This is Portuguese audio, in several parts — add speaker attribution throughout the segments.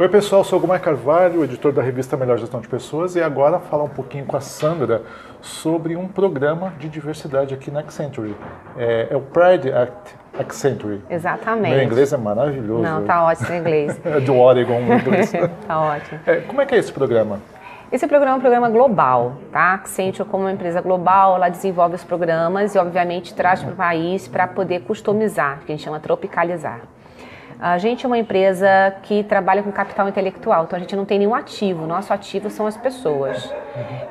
Speaker 1: Oi pessoal, sou o Gumar Carvalho, editor da revista Melhor Gestão de Pessoas e agora falar um pouquinho com a Sandra sobre um programa de diversidade aqui na Accenture. É, é o Pride Act Accenture.
Speaker 2: Exatamente.
Speaker 1: Meu inglês é maravilhoso.
Speaker 2: Não, tá ótimo o inglês.
Speaker 1: é do Oregon o inglês.
Speaker 2: tá ótimo.
Speaker 1: É, como é que é esse programa?
Speaker 2: Esse programa é um programa global, tá? Accenture, como uma empresa global, ela desenvolve os programas e, obviamente, traz para o país para poder customizar, que a gente chama tropicalizar. A gente é uma empresa que trabalha com capital intelectual, então a gente não tem nenhum ativo, nosso ativo são as pessoas.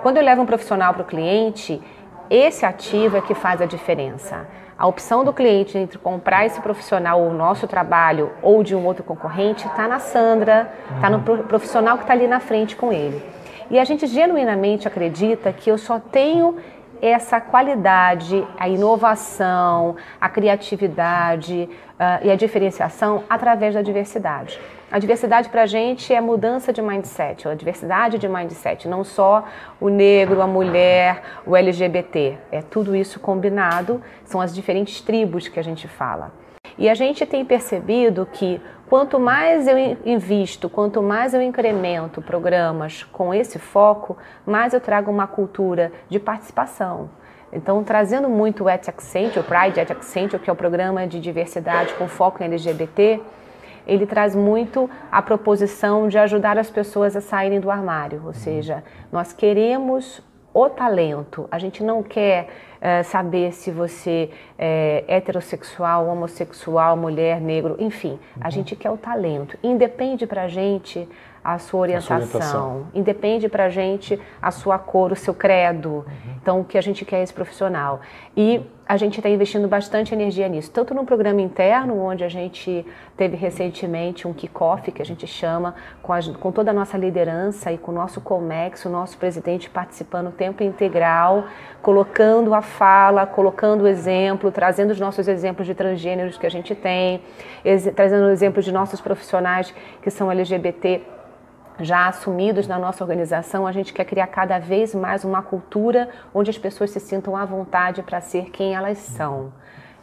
Speaker 2: Quando eu levo um profissional para o cliente, esse ativo é que faz a diferença. A opção do cliente entre comprar esse profissional, o nosso trabalho, ou de um outro concorrente, está na Sandra, está no profissional que está ali na frente com ele. E a gente genuinamente acredita que eu só tenho essa qualidade, a inovação, a criatividade uh, e a diferenciação através da diversidade. A diversidade para a gente é mudança de mindset, a diversidade de mindset, não só o negro, a mulher, o LGBT. É tudo isso combinado, são as diferentes tribos que a gente fala. E a gente tem percebido que quanto mais eu invisto, quanto mais eu incremento programas com esse foco, mais eu trago uma cultura de participação. Então, trazendo muito o Et o Pride Et Accenture, que é o programa de diversidade com foco em LGBT, ele traz muito a proposição de ajudar as pessoas a saírem do armário. Ou seja, nós queremos o talento. A gente não quer uh, saber se você é heterossexual, homossexual, mulher, negro, enfim. Uhum. A gente quer o talento. Independe para a gente a sua orientação, a sua orientação. independe para a gente a sua cor, o seu credo. Uhum. Então, o que a gente quer é esse profissional. E a gente está investindo bastante energia nisso, tanto no programa interno, onde a gente teve recentemente um kick-off, que a gente chama, com, a, com, toda a nossa liderança e com o nosso COMEX, o nosso presidente participando o tempo integral, colocando a fala, colocando o exemplo, trazendo os nossos exemplos de transgêneros que a gente tem, trazendo exemplos de nossos profissionais que são LGBT já assumidos na nossa organização, a gente quer criar cada vez mais uma cultura onde as pessoas se sintam à vontade para ser quem elas são,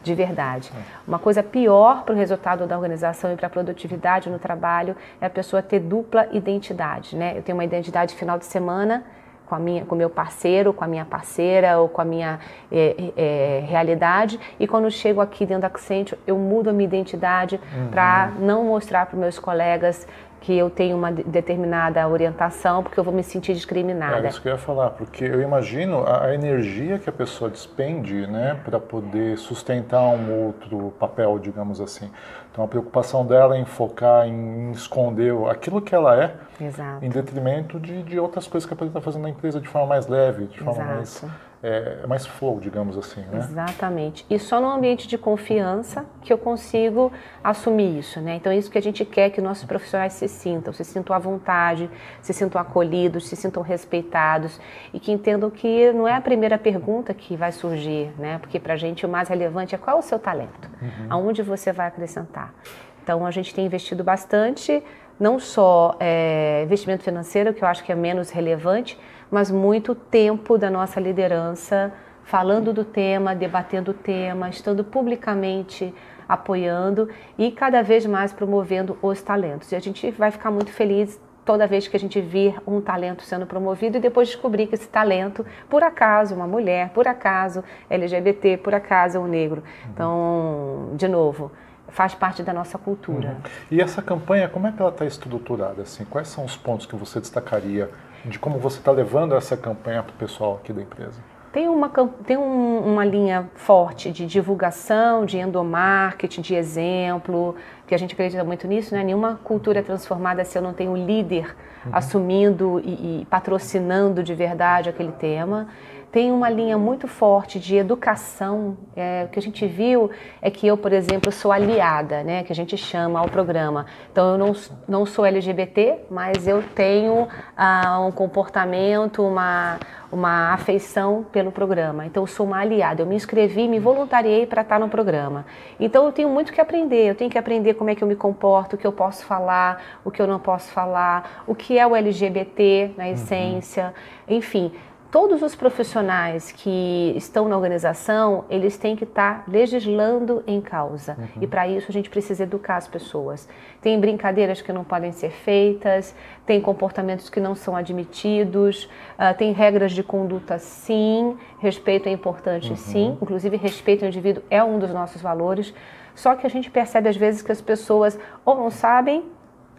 Speaker 2: de verdade. Uma coisa pior para o resultado da organização e para a produtividade no trabalho é a pessoa ter dupla identidade, né? Eu tenho uma identidade final de semana com a minha, com meu parceiro, com a minha parceira ou com a minha é, é, realidade e quando chego aqui dentro da Accenture eu mudo a minha identidade uhum. para não mostrar para meus colegas que eu tenho uma determinada orientação, porque eu vou me sentir discriminada.
Speaker 1: É isso que eu ia falar, porque eu imagino a, energia que a pessoa despende, né, para poder sustentar um outro papel, digamos assim. Então a preocupação dela é em focar, em esconder aquilo que ela é, Exato. em detrimento de, de outras coisas que ela está fazendo na empresa de forma mais leve, de forma Exato. mais é, é, mais flow, digamos assim, né?
Speaker 2: Exatamente. E só num ambiente de confiança que eu consigo assumir isso, né? Então é isso que a gente quer que nossos profissionais se sintam, se sintam à vontade, se sintam acolhidos, se sintam respeitados e que entendam que não é a primeira pergunta que vai surgir, né? Porque para a gente o mais relevante é qual é o seu talento, uhum. aonde você vai acrescentar. Então a gente tem investido bastante, não só é, investimento financeiro, que eu acho que é menos relevante, mas muito tempo da nossa liderança falando do tema, debatendo o tema, estando publicamente apoiando e cada vez mais promovendo os talentos. E a gente vai ficar muito feliz toda vez que a gente vir um talento sendo promovido e depois descobrir que esse talento, por acaso, uma mulher, por acaso, LGBT, por acaso, um negro. Então, de novo, faz parte da nossa cultura. Uhum.
Speaker 1: E essa campanha, como é que ela está estruturada? Assim? Quais são os pontos que você destacaria de como você está levando essa campanha para o pessoal aqui da empresa?
Speaker 2: Tem, uma, tem um, uma linha forte de divulgação, de endomarketing, de exemplo, que a gente acredita muito nisso, né? Nenhuma cultura é transformada se eu não tenho um líder uhum. assumindo e, e patrocinando de verdade aquele tema tem uma linha muito forte de educação. É, o que a gente viu é que eu, por exemplo, sou aliada, né, que a gente chama ao programa. Então, eu não, não sou LGBT, mas eu tenho ah, um comportamento, uma, uma afeição pelo programa. Então, eu sou uma aliada. Eu me inscrevi, me voluntariei para estar no programa. Então, eu tenho muito que aprender. Eu tenho que aprender como é que eu me comporto, o que eu posso falar, o que eu não posso falar, o que é o LGBT na uhum. essência, uhum. enfim todos os profissionais que estão na organização, eles têm que estar legislando em causa. Uhum. E para isso a gente precisa educar as pessoas. Tem brincadeiras que não podem ser feitas, tem comportamentos que não são admitidos, uh, tem regras de conduta sim, respeito é importante uhum. sim, inclusive respeito ao indivíduo é um dos nossos valores. Só que a gente percebe às vezes que as pessoas ou não sabem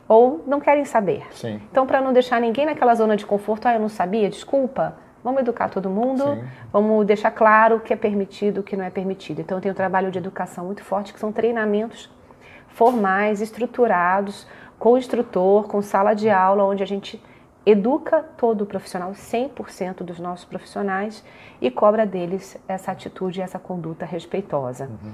Speaker 2: ou não querem saber.
Speaker 1: Sim.
Speaker 2: Então, para não deixar ninguém naquela zona de conforto, ah, eu não sabia, desculpa, vamos educar todo mundo, Sim. vamos deixar claro o que é permitido, o que não é permitido. Então, tem um trabalho de educação muito forte, que são treinamentos formais, estruturados, com instrutor, com sala de aula, onde a gente educa todo o profissional, 100% dos nossos profissionais, e cobra deles essa atitude e essa conduta respeitosa. Uhum.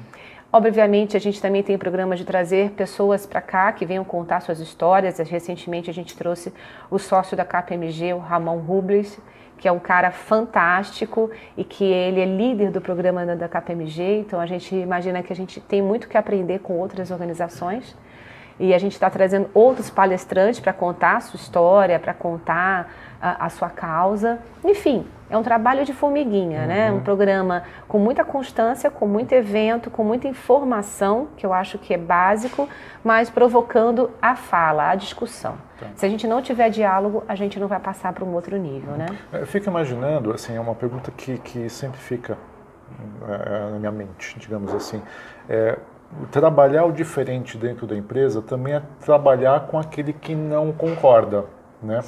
Speaker 2: Obviamente, a gente também tem programas de trazer pessoas para cá que venham contar suas histórias. Recentemente, a gente trouxe o sócio da KPMG, o Ramon Rubles, que é um cara fantástico e que ele é líder do programa da KPMG. Então, a gente imagina que a gente tem muito que aprender com outras organizações. E a gente está trazendo outros palestrantes para contar a sua história, para contar a, a, sua causa. Enfim, é um trabalho de formiguinha, uhum. né? Um programa com muita constância, com muito evento, com muita informação, que eu acho que é básico, mas provocando a fala, a discussão. Tá. Se a gente não tiver diálogo, a gente não vai passar para um outro nível, né?
Speaker 1: Eu fico imaginando, assim, é uma pergunta que, que sempre fica é, na minha mente, digamos assim. É, trabalhar o diferente dentro da empresa também é trabalhar com aquele que não concorda. Né?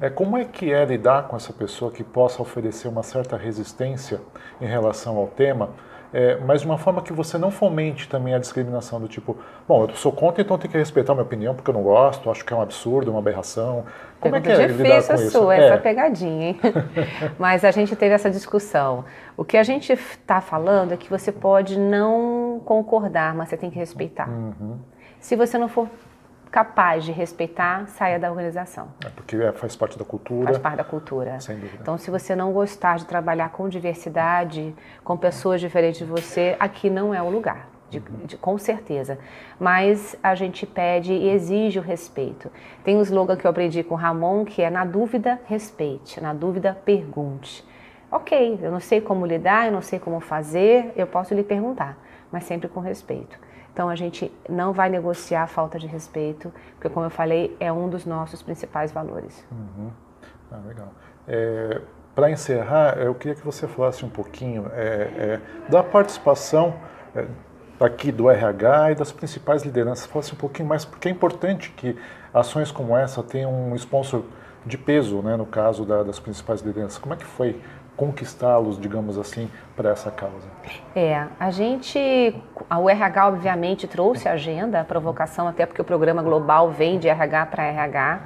Speaker 1: É, como é que é lidar com essa pessoa que possa oferecer uma certa resistência em relação ao tema, é, mas de uma forma que você não fomente também a discriminação do tipo, bom, eu sou contra, então tem que respeitar a minha opinião porque eu não gosto, acho que é um absurdo, uma aberração. Como
Speaker 2: Pergunta é que é lidar com isso? Sua, é. essa pegadinha, hein? mas a gente teve essa discussão. O que a gente está falando é que você pode não concordar, mas você tem que respeitar. Uhum. Se você não for capaz de respeitar, saia da organização.
Speaker 1: É porque é, faz parte da cultura.
Speaker 2: Faz parte da cultura.
Speaker 1: Sem dúvida.
Speaker 2: Então, se você não gostar de trabalhar com diversidade, com pessoas diferentes de você, aqui não é o lugar. De, de, com certeza. Mas a gente pede e exige o respeito. Tem um slogan que eu aprendi com o Ramon, que é na dúvida, respeite, na dúvida, pergunte. Ok, eu não sei como lidar, eu não sei como fazer, eu posso lhe perguntar, mas sempre com respeito. Então a gente não vai negociar a falta de respeito, porque como eu falei, é um dos nossos principais valores.
Speaker 1: Uhum. Ah, legal. É, Para encerrar, eu queria que você falasse um pouquinho é, é, da participação é, aqui do RH e das principais lideranças. Falasse um pouquinho mais, porque é importante que ações como essa tenham um sponsor de peso, né, no caso da, das principais lideranças. Como é que foi conquistá-los, digamos assim, para essa causa?
Speaker 2: É, a gente, a URH obviamente trouxe a agenda, a provocação, até porque o programa global vem de RH para RH,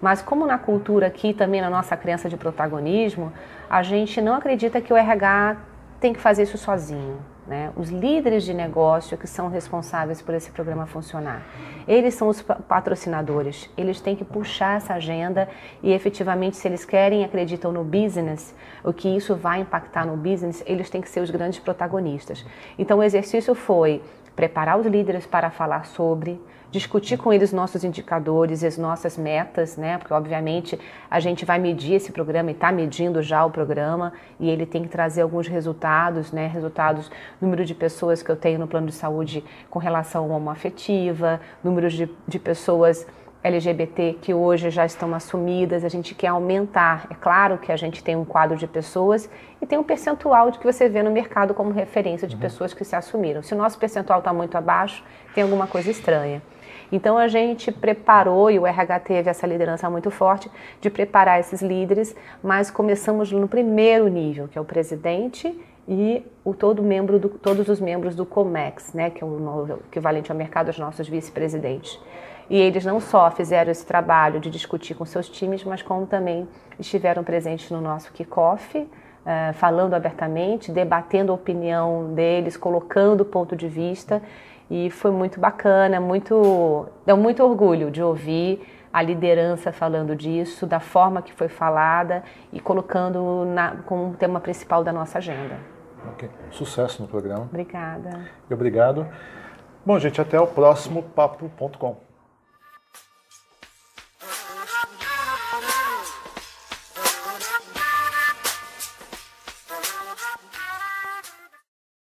Speaker 2: mas como na cultura aqui, também na nossa crença de protagonismo, a gente não acredita que o RH tem que fazer isso sozinho. Né? Os líderes de negócio que são responsáveis por esse programa funcionar. Eles são os patrocinadores, eles têm que puxar essa agenda e efetivamente, se eles querem e acreditam no business, o que isso vai impactar no business, eles têm que ser os grandes protagonistas. Então, o exercício foi preparar os líderes para falar sobre, discutir com eles nossos indicadores, as nossas metas, né? Porque obviamente a gente vai medir esse programa e está medindo já o programa e ele tem que trazer alguns resultados, né? Resultados, número de pessoas que eu tenho no plano de saúde com relação homoafetiva, número de, de pessoas LGBT que hoje já estão assumidas, a gente quer aumentar. É claro que a gente tem um quadro de pessoas e tem um percentual de que você vê no mercado como referência de uhum. pessoas que se assumiram. Se o nosso percentual está muito abaixo, tem alguma coisa estranha. Então a gente preparou, e o RH teve essa liderança muito forte, de preparar esses líderes, mas começamos no primeiro nível, que é o presidente e o todo membro do, todos os membros do COMEX, né, que é o equivalente ao mercado dos nossos vice-presidentes. E eles não só fizeram esse trabalho de discutir com seus times, mas como também estiveram presentes no nosso kickoff, uh, falando abertamente, debatendo a opinião deles, colocando o ponto de vista. E foi muito bacana, muito, deu muito orgulho de ouvir a liderança falando disso, da forma que foi falada e colocando na, como tema principal da nossa agenda.
Speaker 1: Okay. Sucesso no programa.
Speaker 2: Obrigada.
Speaker 1: E obrigado. Bom, gente, até o próximo papo.com.